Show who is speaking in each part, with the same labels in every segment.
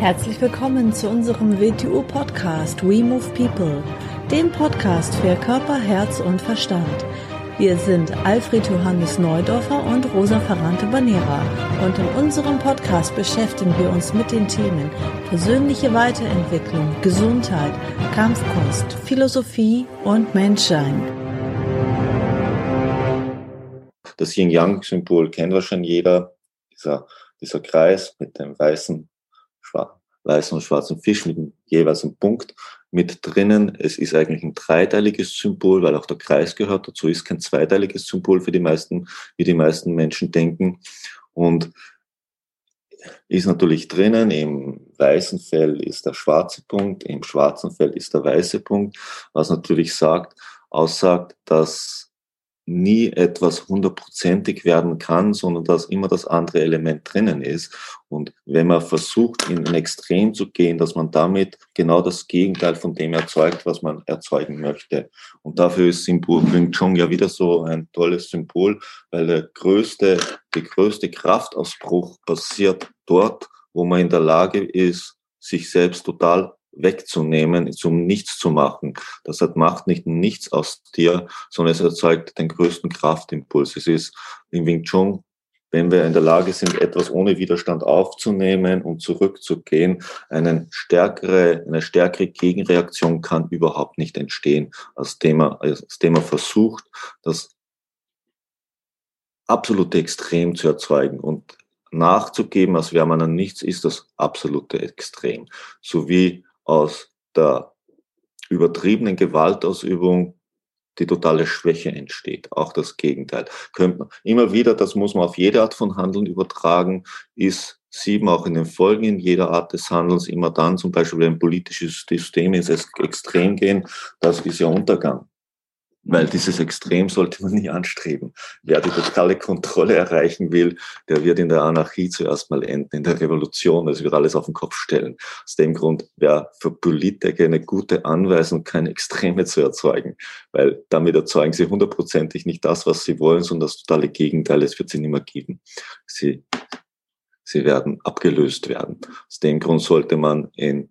Speaker 1: Herzlich willkommen zu unserem WTU-Podcast We Move People, dem Podcast für Körper, Herz und Verstand. Wir sind Alfred Johannes Neudorfer und Rosa Ferrante Banera und in unserem Podcast beschäftigen wir uns mit den Themen persönliche Weiterentwicklung, Gesundheit, Kampfkunst, Philosophie und Menschsein.
Speaker 2: Das Yin-Yang-Symbol kennt wahrscheinlich jeder, dieser, dieser Kreis mit dem weißen weißen und schwarzen Fisch mit jeweils einem Punkt mit drinnen. Es ist eigentlich ein dreiteiliges Symbol, weil auch der Kreis gehört dazu, ist kein zweiteiliges Symbol für die meisten, wie die meisten Menschen denken. Und ist natürlich drinnen, im weißen Fell ist der schwarze Punkt, im schwarzen Fell ist der weiße Punkt, was natürlich sagt, aussagt, dass nie etwas hundertprozentig werden kann, sondern dass immer das andere Element drinnen ist. Und wenn man versucht, in ein Extrem zu gehen, dass man damit genau das Gegenteil von dem erzeugt, was man erzeugen möchte. Und dafür ist Symbol Wing Chun ja wieder so ein tolles Symbol, weil der größte, die größte Kraftausbruch passiert dort, wo man in der Lage ist, sich selbst total wegzunehmen, zum Nichts zu machen. Das hat Macht nicht nichts aus dir, sondern es erzeugt den größten Kraftimpuls. Es ist im Wing Chun, wenn wir in der Lage sind, etwas ohne Widerstand aufzunehmen und zurückzugehen, eine stärkere, eine stärkere Gegenreaktion kann überhaupt nicht entstehen, als Thema, als Thema versucht, das absolute Extrem zu erzeugen und nachzugeben, als wäre man an nichts, ist das absolute Extrem. So wie aus der übertriebenen Gewaltausübung die totale Schwäche entsteht. Auch das Gegenteil. Könnte man immer wieder, das muss man auf jede Art von Handeln übertragen, ist sieben auch in den Folgen in jeder Art des Handelns immer dann, zum Beispiel wenn politische Systeme ins Extrem gehen, das ist ja Untergang. Weil dieses Extrem sollte man nie anstreben. Wer die totale Kontrolle erreichen will, der wird in der Anarchie zuerst mal enden, in der Revolution. Das wird alles auf den Kopf stellen. Aus dem Grund wäre für Politiker eine gute Anweisung, keine Extreme zu erzeugen. Weil damit erzeugen sie hundertprozentig nicht das, was sie wollen, sondern das totale Gegenteil. Es wird sie nicht mehr geben. Sie, sie werden abgelöst werden. Aus dem Grund sollte man in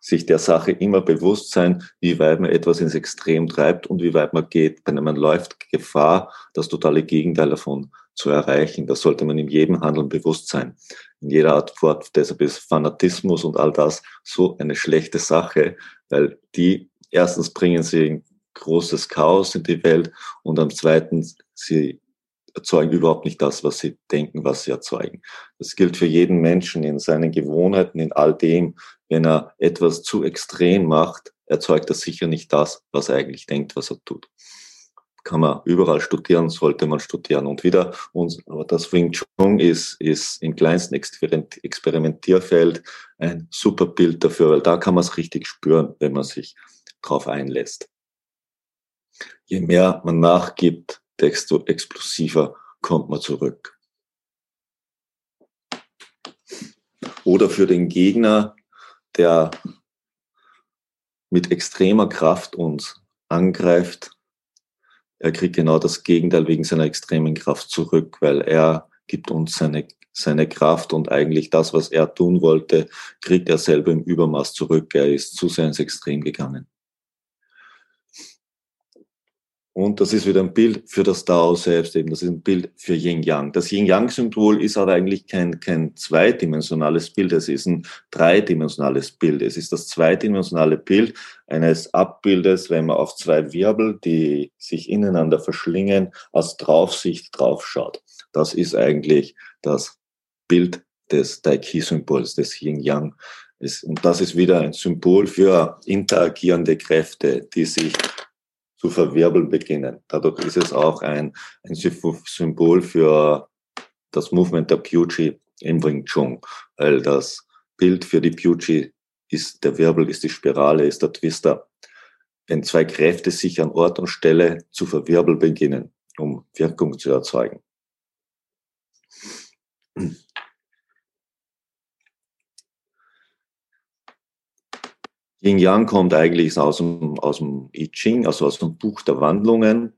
Speaker 2: sich der Sache immer bewusst sein, wie weit man etwas ins Extrem treibt und wie weit man geht. Denn man läuft Gefahr, das totale Gegenteil davon zu erreichen. Das sollte man in jedem Handeln bewusst sein. In jeder Art Wort. Deshalb ist Fanatismus und all das so eine schlechte Sache, weil die erstens bringen sie ein großes Chaos in die Welt und am zweiten sie erzeugen überhaupt nicht das, was sie denken, was sie erzeugen. Das gilt für jeden Menschen in seinen Gewohnheiten, in all dem, wenn er etwas zu extrem macht, erzeugt er sicher nicht das, was er eigentlich denkt, was er tut. Kann man überall studieren, sollte man studieren. Und wieder, aber das Wing Chun ist, ist im kleinsten Experimentierfeld ein super Bild dafür, weil da kann man es richtig spüren, wenn man sich drauf einlässt. Je mehr man nachgibt, desto explosiver kommt man zurück. Oder für den Gegner der mit extremer Kraft uns angreift, er kriegt genau das Gegenteil wegen seiner extremen Kraft zurück, weil er gibt uns seine, seine Kraft und eigentlich das, was er tun wollte, kriegt er selber im Übermaß zurück. Er ist zu sehr ins Extrem gegangen. Und das ist wieder ein Bild für das Tao selbst eben. Das ist ein Bild für Yin Yang. Das Yin Yang Symbol ist aber eigentlich kein, kein zweidimensionales Bild. Es ist ein dreidimensionales Bild. Es ist das zweidimensionale Bild eines Abbildes, wenn man auf zwei Wirbel, die sich ineinander verschlingen, aus Draufsicht draufschaut. Das ist eigentlich das Bild des Dai-Ki-Symbols, des Yin Yang. Und das ist wieder ein Symbol für interagierende Kräfte, die sich zu verwirbeln beginnen. Dadurch ist es auch ein, ein Symbol für das Movement der Puji im Wing Chun, weil das Bild für die Puji ist der Wirbel, ist die Spirale, ist der Twister. Wenn zwei Kräfte sich an Ort und Stelle zu verwirbeln beginnen, um Wirkung zu erzeugen. Yin Yang kommt eigentlich aus dem, aus dem I Ching, also aus dem Buch der Wandlungen.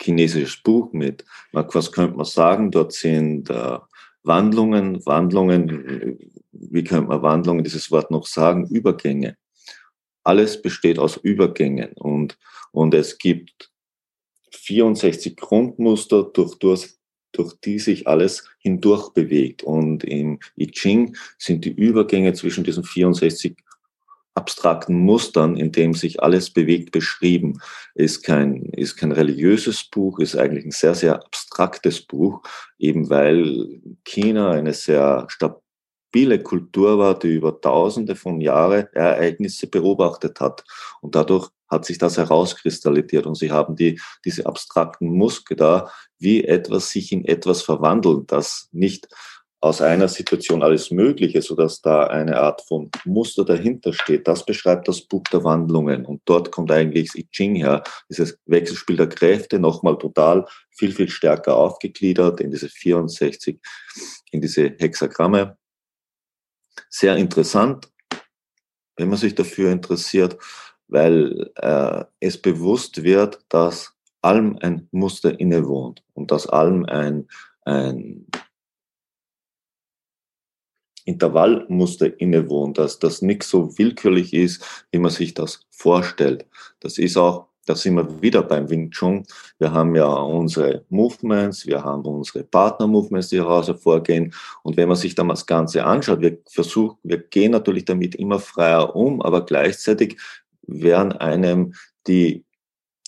Speaker 2: Chinesisches Buch mit, was könnte man sagen, dort sind äh, Wandlungen, Wandlungen, wie könnte man Wandlungen, dieses Wort noch sagen, Übergänge. Alles besteht aus Übergängen und, und es gibt 64 Grundmuster, durch, durch, durch die sich alles hindurch bewegt. Und im I Ching sind die Übergänge zwischen diesen 64 abstrakten Mustern, in dem sich alles bewegt, beschrieben. Ist kein, ist kein religiöses Buch, ist eigentlich ein sehr, sehr abstraktes Buch, eben weil China eine sehr stabile Kultur war, die über tausende von Jahren Ereignisse beobachtet hat. Und dadurch hat sich das herauskristallisiert und sie haben die, diese abstrakten Muster da, wie etwas sich in etwas verwandeln, das nicht aus einer Situation alles Mögliche, sodass da eine Art von Muster dahinter steht. Das beschreibt das Buch der Wandlungen. Und dort kommt eigentlich das I Ching her, dieses Wechselspiel der Kräfte nochmal total viel, viel stärker aufgegliedert in diese 64, in diese Hexagramme. Sehr interessant, wenn man sich dafür interessiert, weil äh, es bewusst wird, dass allem ein Muster innewohnt und dass allem ein, ein Intervallmuster innewohnt, dass das nichts so willkürlich ist, wie man sich das vorstellt. Das ist auch, da sind wir wieder beim Wing Chun. Wir haben ja unsere Movements, wir haben unsere Partner-Movements, die daraus hervorgehen. Und wenn man sich dann das Ganze anschaut, wir versuchen, wir gehen natürlich damit immer freier um, aber gleichzeitig werden einem die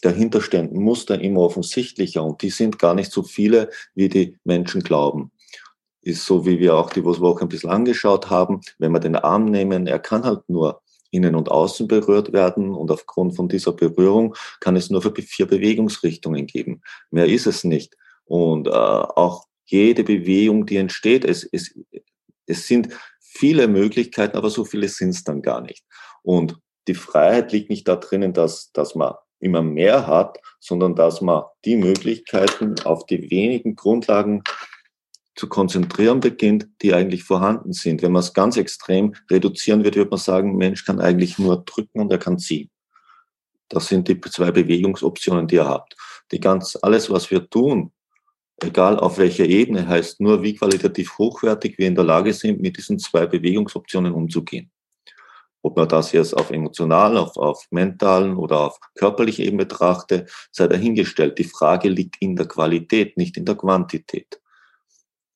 Speaker 2: dahinterstehenden Muster immer offensichtlicher und die sind gar nicht so viele, wie die Menschen glauben ist so, wie wir auch die Woche ein bisschen angeschaut haben. Wenn wir den Arm nehmen, er kann halt nur innen und außen berührt werden und aufgrund von dieser Berührung kann es nur für vier Bewegungsrichtungen geben. Mehr ist es nicht. Und äh, auch jede Bewegung, die entsteht, es, es, es sind viele Möglichkeiten, aber so viele sind es dann gar nicht. Und die Freiheit liegt nicht da drinnen, dass, dass man immer mehr hat, sondern dass man die Möglichkeiten auf die wenigen Grundlagen zu konzentrieren beginnt, die eigentlich vorhanden sind. Wenn man es ganz extrem reduzieren würde, würde man sagen, Mensch kann eigentlich nur drücken und er kann ziehen. Das sind die zwei Bewegungsoptionen, die ihr habt. Die ganz, alles, was wir tun, egal auf welcher Ebene, heißt nur, wie qualitativ hochwertig wir in der Lage sind, mit diesen zwei Bewegungsoptionen umzugehen. Ob man das jetzt auf emotional, auf, auf mentalen oder auf körperlicher Ebene betrachte, sei dahingestellt. Die Frage liegt in der Qualität, nicht in der Quantität.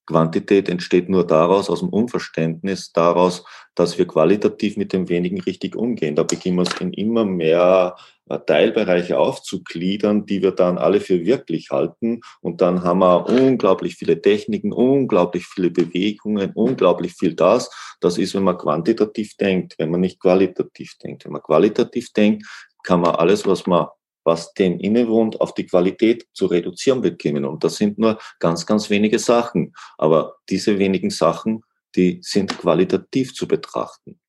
Speaker 2: Quantität entsteht nur daraus, aus dem Unverständnis, daraus, dass wir qualitativ mit dem wenigen richtig umgehen. Da beginnen wir es in immer mehr äh, Teilbereiche aufzugliedern, die wir dann alle für wirklich halten. Und dann haben wir unglaublich viele Techniken, unglaublich viele Bewegungen, unglaublich viel das. Das ist, wenn man quantitativ denkt, wenn man nicht qualitativ denkt. Wenn man qualitativ denkt, kann man alles, was man was dem innewohnt, auf die Qualität zu reduzieren beginnen. Und das sind nur ganz, ganz wenige Sachen. Aber diese wenigen Sachen, die sind qualitativ zu betrachten.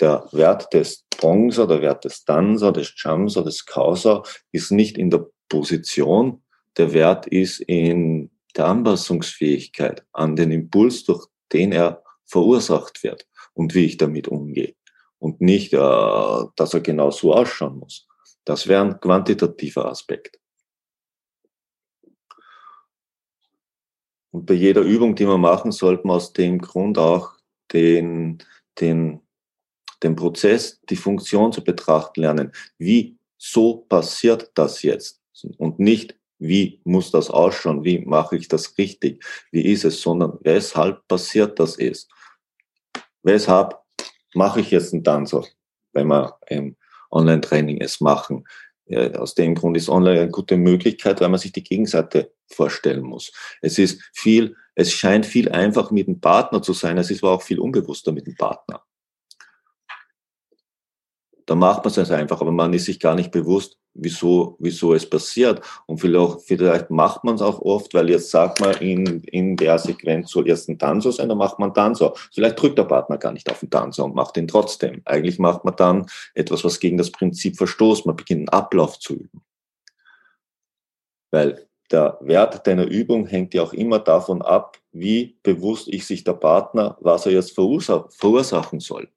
Speaker 2: Der Wert des Bronzer, der Wert des Danser, des Chamser, des Causer ist nicht in der Position. Der Wert ist in der Anpassungsfähigkeit an den Impuls, durch den er verursacht wird und wie ich damit umgehe. Und nicht, äh, dass er genau so ausschauen muss. Das wäre ein quantitativer Aspekt. Und bei jeder Übung, die wir machen, sollte man aus dem Grund auch den, den, den Prozess, die Funktion zu betrachten lernen. Wie so passiert das jetzt? Und nicht, wie muss das ausschauen? Wie mache ich das richtig? Wie ist es? Sondern weshalb passiert das ist? Weshalb mache ich jetzt einen Tanzer, wenn man ähm, Online-Training es machen. Aus dem Grund ist Online eine gute Möglichkeit, weil man sich die Gegenseite vorstellen muss. Es ist viel, es scheint viel einfacher mit dem Partner zu sein, es ist aber auch viel unbewusster mit dem Partner da macht man es einfach, aber man ist sich gar nicht bewusst, wieso, wieso es passiert. Und vielleicht, vielleicht macht man es auch oft, weil jetzt sagt man, in, in der Sequenz soll erst ein Tanzer sein, dann macht man Tanzer. Vielleicht drückt der Partner gar nicht auf den Tanzer und macht ihn trotzdem. Eigentlich macht man dann etwas, was gegen das Prinzip verstoßt. Man beginnt einen Ablauf zu üben. Weil der Wert deiner Übung hängt ja auch immer davon ab, wie bewusst ich sich der Partner, was er jetzt verursachen soll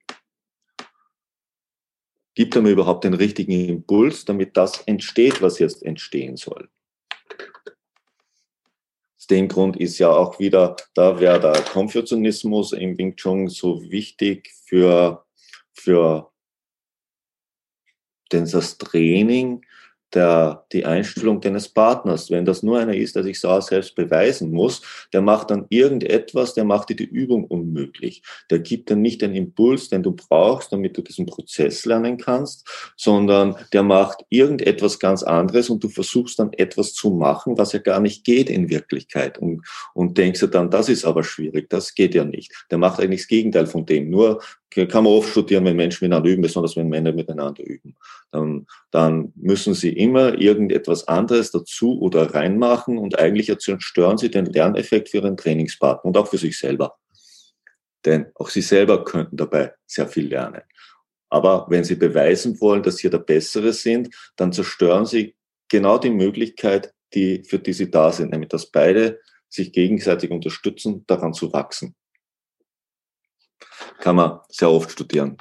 Speaker 2: gibt er mir überhaupt den richtigen Impuls, damit das entsteht, was jetzt entstehen soll. aus dem Grund ist ja auch wieder, da wäre der Konfuzianismus im Wing Chun so wichtig für, für das Training der, die Einstellung deines Partners. Wenn das nur einer ist, der sich selbst beweisen muss, der macht dann irgendetwas, der macht dir die Übung unmöglich. Der gibt dann nicht den Impuls, den du brauchst, damit du diesen Prozess lernen kannst, sondern der macht irgendetwas ganz anderes und du versuchst dann etwas zu machen, was ja gar nicht geht in Wirklichkeit und, und denkst dir dann, das ist aber schwierig, das geht ja nicht. Der macht eigentlich das Gegenteil von dem. Nur kann man oft studieren, wenn Menschen miteinander üben, besonders wenn Männer miteinander üben. Dann, dann müssen sie immer irgendetwas anderes dazu oder reinmachen und eigentlich zerstören sie den Lerneffekt für ihren Trainingspartner und auch für sich selber. Denn auch sie selber könnten dabei sehr viel lernen. Aber wenn sie beweisen wollen, dass sie der Bessere sind, dann zerstören sie genau die Möglichkeit, die, für die sie da sind, nämlich dass beide sich gegenseitig unterstützen, daran zu wachsen kann man sehr oft studieren.